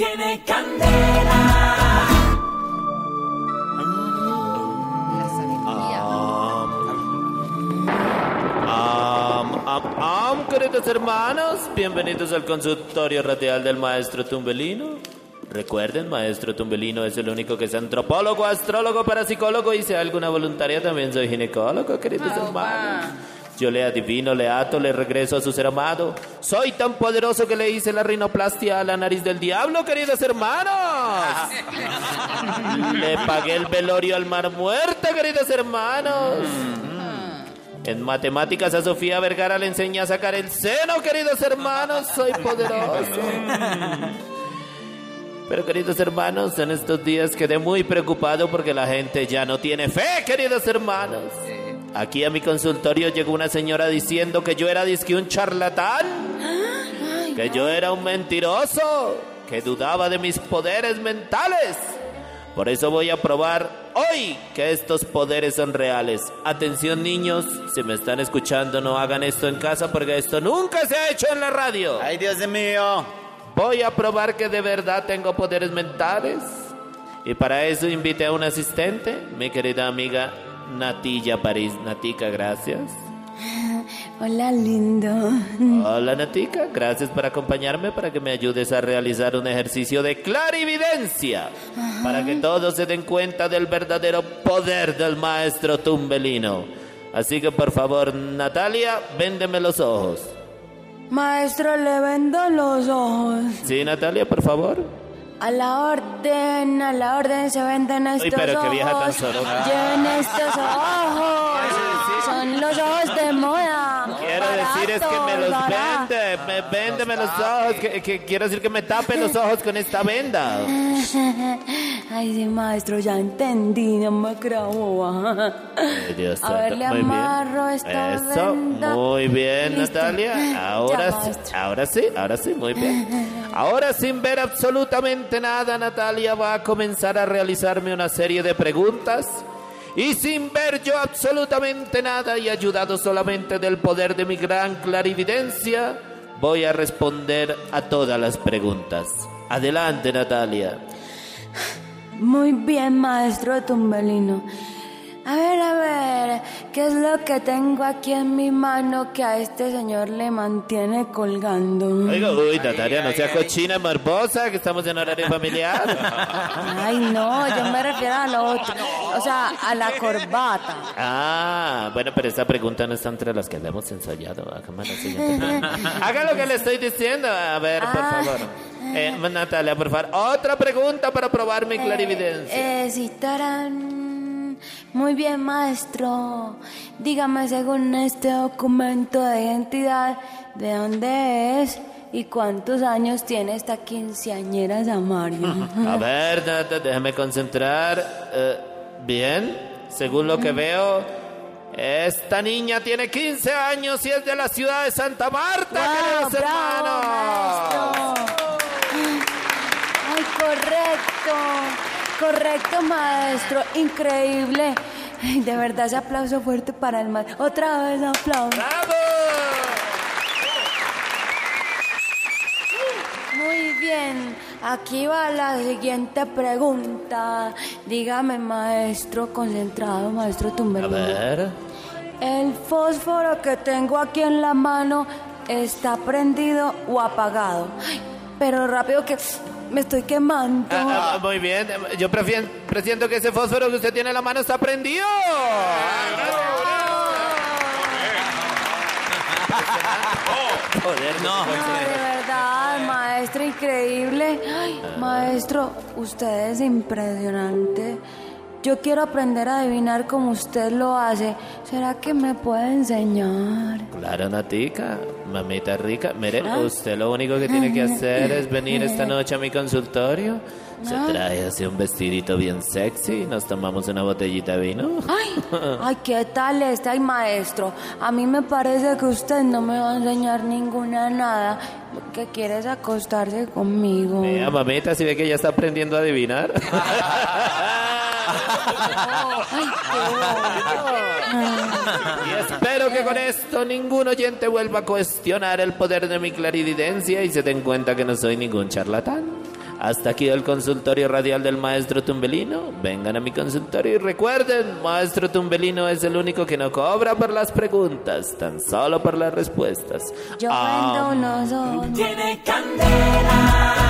tiene candela. Am, am, am, queridos hermanos, bienvenidos al consultorio radial del maestro Tumbelino. Recuerden, maestro Tumbelino es el único que es antropólogo, astrólogo, parapsicólogo y si hay alguna voluntaria también soy ginecólogo, queridos hermanos. Yo le adivino, le ato, le regreso a su ser amado. Soy tan poderoso que le hice la rinoplastia a la nariz del diablo, queridos hermanos. Le pagué el velorio al mar muerto, queridos hermanos. En matemáticas a Sofía Vergara le enseñé a sacar el seno, queridos hermanos. Soy poderoso. Pero queridos hermanos, en estos días quedé muy preocupado porque la gente ya no tiene fe, queridos hermanos. Aquí a mi consultorio llegó una señora diciendo que yo era disque un charlatán, que yo era un mentiroso, que dudaba de mis poderes mentales. Por eso voy a probar hoy que estos poderes son reales. Atención niños, si me están escuchando no hagan esto en casa porque esto nunca se ha hecho en la radio. Ay, Dios mío. Voy a probar que de verdad tengo poderes mentales. Y para eso invité a un asistente, mi querida amiga Natilla París. Natica, gracias. Hola, lindo. Hola Natica, gracias por acompañarme para que me ayudes a realizar un ejercicio de clarividencia. Para que todos se den cuenta del verdadero poder del maestro Tumbelino. Así que por favor, Natalia, véndeme los ojos. Maestro, le vendo los ojos. Sí, Natalia, por favor. A la orden, a la orden se venden estos Uy, pero ojos. vieja tan. Lleven estos ojos. Son los ojos de moda. Quiero decir es que me los baratos. vende, me véndeme los ojos, que, que quiero decir que me tape los ojos con esta venda. Ay, sí, maestro, ya entendí, no me creo boba. Ay, Dios A ver, le muy bien. amarro esta Eso, venda. muy bien, Listo. Natalia. Ahora Ya, sí, ahora sí, ahora sí, muy bien. Ahora sin ver absolutamente nada, Natalia va a comenzar a realizarme una serie de preguntas. Y sin ver yo absolutamente nada y ayudado solamente del poder de mi gran clarividencia, voy a responder a todas las preguntas. Adelante, Natalia. Muy bien, maestro Tumbelino. A ver, a ver, ¿qué es lo que tengo aquí en mi mano que a este señor le mantiene colgando? Oiga, uy, Natalia, no sea cochina morbosa, que estamos en horario familiar. Ay, no, yo me refiero a lo otro. O sea, a la corbata. Ah, bueno, pero esta pregunta no está entre las que le hemos ensayado. Haga lo que le estoy diciendo. A ver, por Ah. favor. Eh, Natalia, por favor. Otra pregunta para probar mi clarividencia. Eh, sí, tarán. Muy bien, maestro. Dígame, según este documento de identidad, ¿de dónde es y cuántos años tiene esta quinceañera Samario? A ver, Nata, déjame concentrar. Eh, bien, según lo que veo, esta niña tiene 15 años y es de la ciudad de Santa Marta, ¡Wow, queridos bravo, hermanos. maestro! Ay, correcto, correcto, maestro, increíble. Ay, de verdad, ese aplauso fuerte para el maestro. Otra vez aplauso. ¡Bravo! Muy bien, aquí va la siguiente pregunta. Dígame, maestro, concentrado, maestro A Tumbelino. ver. ¿El fósforo que tengo aquí en la mano está prendido o apagado? Ay, pero rápido que me estoy quemando. Ah, ah, muy bien, yo presiento que ese fósforo que usted tiene en la mano está prendido. Joder, no. Ay, de verdad, maestro, increíble. Ay, maestro, usted es impresionante. Yo quiero aprender a adivinar como usted lo hace. ¿Será que me puede enseñar? Claro, Natica, mamita rica. Mire, usted lo único que tiene que hacer es venir esta noche a mi consultorio. Se trae así un vestidito bien sexy y nos tomamos una botellita de vino. Ay, ay, ¿qué tal está, ay, maestro? A mí me parece que usted no me va a enseñar ninguna nada. Lo que quiere es acostarse conmigo. Mira, mamita, si ve que ya está aprendiendo a adivinar. Y espero que con esto ningún oyente vuelva a cuestionar el poder de mi clarividencia y se den cuenta que no soy ningún charlatán. Hasta aquí el consultorio radial del maestro Tumbelino. Vengan a mi consultorio y recuerden, maestro Tumbelino es el único que no cobra por las preguntas, tan solo por las respuestas. Yo Ah, vendo unos. Tiene candela.